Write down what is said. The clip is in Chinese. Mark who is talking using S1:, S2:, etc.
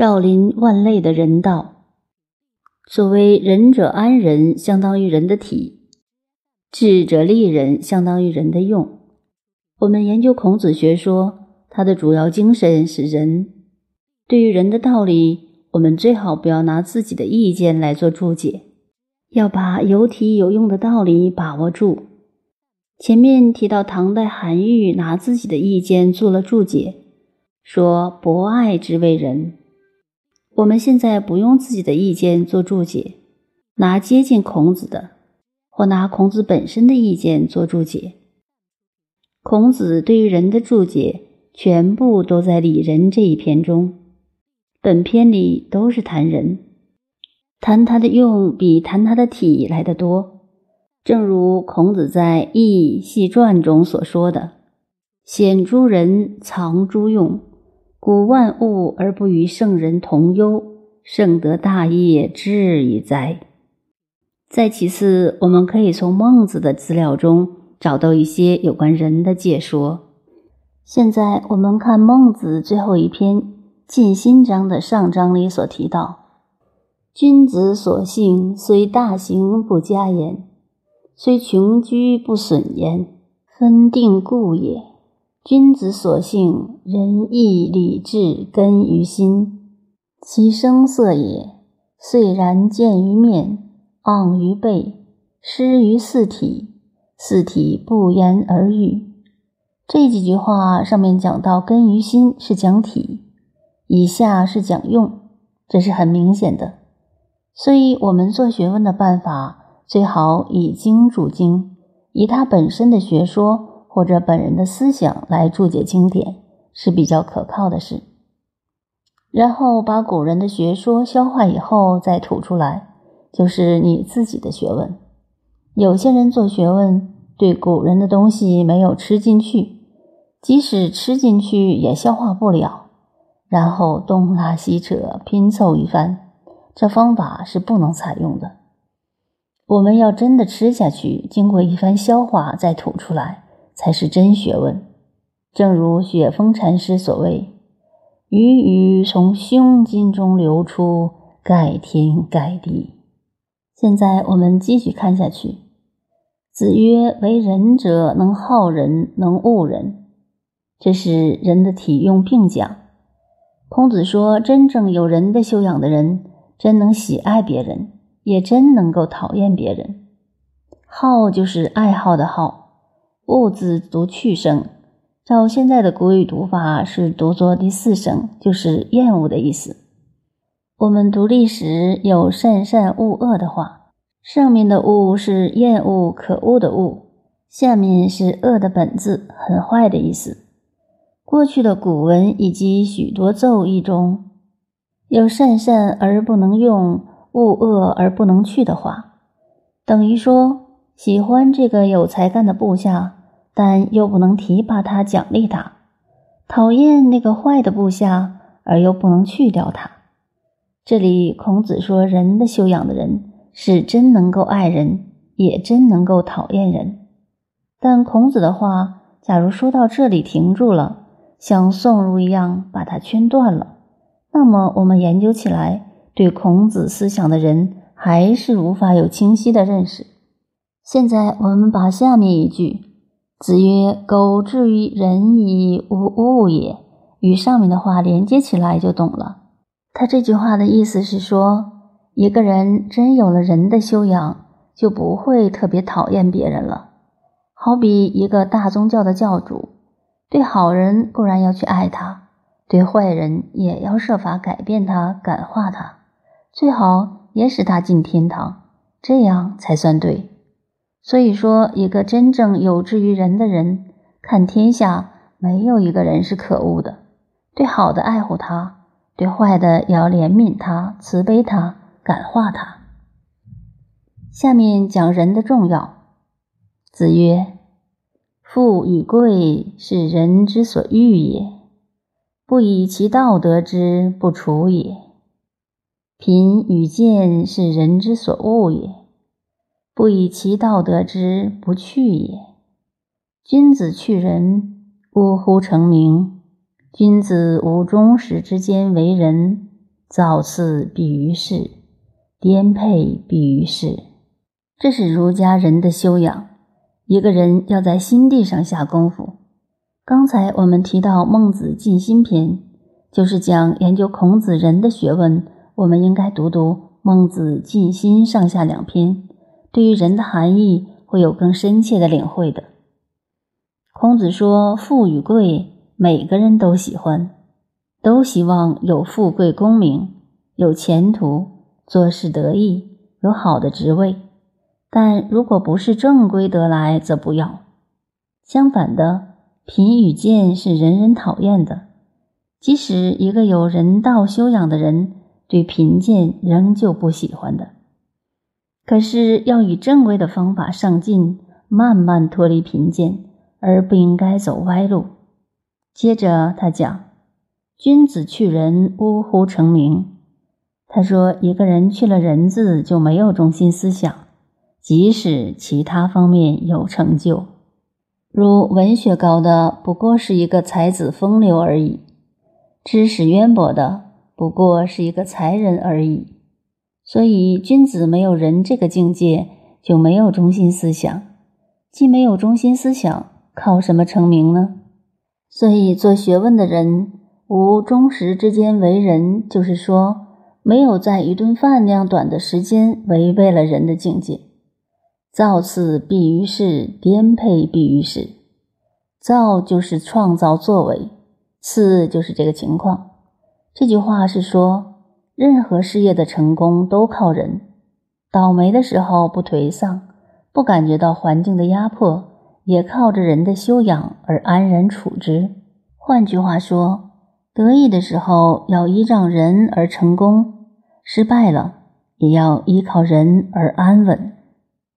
S1: 照临万类的人道。所谓仁者安人，相当于人的体；智者利人，相当于人的用。我们研究孔子学说，它的主要精神是仁。对于人的道理，我们最好不要拿自己的意见来做注解，要把有体有用的道理把握住。前面提到唐代韩愈拿自己的意见做了注解，说博爱之为仁。我们现在不用自己的意见做注解，拿接近孔子的，或拿孔子本身的意见做注解。孔子对于人的注解，全部都在《礼仁》这一篇中。本篇里都是谈人，谈他的用比谈他的体来得多。正如孔子在《易系传》中所说的：“显诸人，藏诸用。”古万物而不与圣人同忧，圣得大业，至矣哉！再其次，我们可以从孟子的资料中找到一些有关人的解说。现在我们看孟子最后一篇《尽心章》的上章里所提到：“君子所性，虽大行不加言，虽穷居不损言，分定故也。”君子所性，仁义礼智根于心，其声色也，虽然见于面，昂于背，失于四体，四体不言而喻。这几句话上面讲到根于心是讲体，以下是讲用，这是很明显的。所以，我们做学问的办法，最好以经注经，以它本身的学说。或者本人的思想来注解经典是比较可靠的事，然后把古人的学说消化以后再吐出来，就是你自己的学问。有些人做学问对古人的东西没有吃进去，即使吃进去也消化不了，然后东拉西扯拼凑一番，这方法是不能采用的。我们要真的吃下去，经过一番消化再吐出来。才是真学问，正如雪峰禅师所谓：“鱼鱼从胸襟中流出，盖天盖地。”现在我们继续看下去。子曰：“为人者，能好人，能恶人。”这是人的体用并讲。孔子说：“真正有人的修养的人，真能喜爱别人，也真能够讨厌别人。好就是爱好的好。”物字读去声，照现在的古语读法是读作第四声，就是厌恶的意思。我们读历史有善善恶恶的话，上面的恶是厌恶可恶的恶，下面是恶的本字，很坏的意思。过去的古文以及许多奏议中有善善而不能用，恶恶而不能去的话，等于说喜欢这个有才干的部下。但又不能提拔他、奖励他，讨厌那个坏的部下，而又不能去掉他。这里孔子说，人的修养的人是真能够爱人，也真能够讨厌人。但孔子的话，假如说到这里停住了，像宋儒一样把它圈断了，那么我们研究起来，对孔子思想的人还是无法有清晰的认识。现在我们把下面一句。子曰：“苟至于仁矣，无物也。”与上面的话连接起来就懂了。他这句话的意思是说，一个人真有了人的修养，就不会特别讨厌别人了。好比一个大宗教的教主，对好人固然要去爱他，对坏人也要设法改变他、感化他，最好也使他进天堂，这样才算对。所以说，一个真正有志于人的人，看天下没有一个人是可恶的。对好的爱护他，对坏的也要怜悯他、慈悲他、感化他。下面讲人的重要。子曰：“富与贵，是人之所欲也；不以其道得之，不处也。贫与贱，是人之所恶也。”不以其道得之，不去也。君子去仁，呜呼！成名。君子无忠实之间为人，造次必于事，颠沛必于事。这是儒家人的修养。一个人要在心地上下功夫。刚才我们提到《孟子尽心篇》，就是讲研究孔子人的学问。我们应该读读《孟子尽心》上下两篇，对于人的含义会有更深切的领会的。孔子说：“富与贵，每个人都喜欢，都希望有富贵、功名，有前途，做事得意，有好的职位。”但如果不是正规得来，则不要。相反的，贫与贱是人人讨厌的。即使一个有人道修养的人，对贫贱仍旧不喜欢的。可是要以正规的方法上进，慢慢脱离贫贱，而不应该走歪路。接着他讲：“君子去仁，呜呼成名。”他说，一个人去了仁字，就没有中心思想。即使其他方面有成就，如文学高的不过是一个才子风流而已，知识渊博的不过是一个才人而已。所以，君子没有人这个境界，就没有中心思想。既没有中心思想，靠什么成名呢？所以，做学问的人无忠实之间为人，就是说，没有在一顿饭那样短的时间违背了人的境界。造次必于事，颠沛必于事。造就是创造作为，次就是这个情况。这句话是说，任何事业的成功都靠人。倒霉的时候不颓丧，不感觉到环境的压迫，也靠着人的修养而安然处之。换句话说，得意的时候要依仗人而成功，失败了也要依靠人而安稳。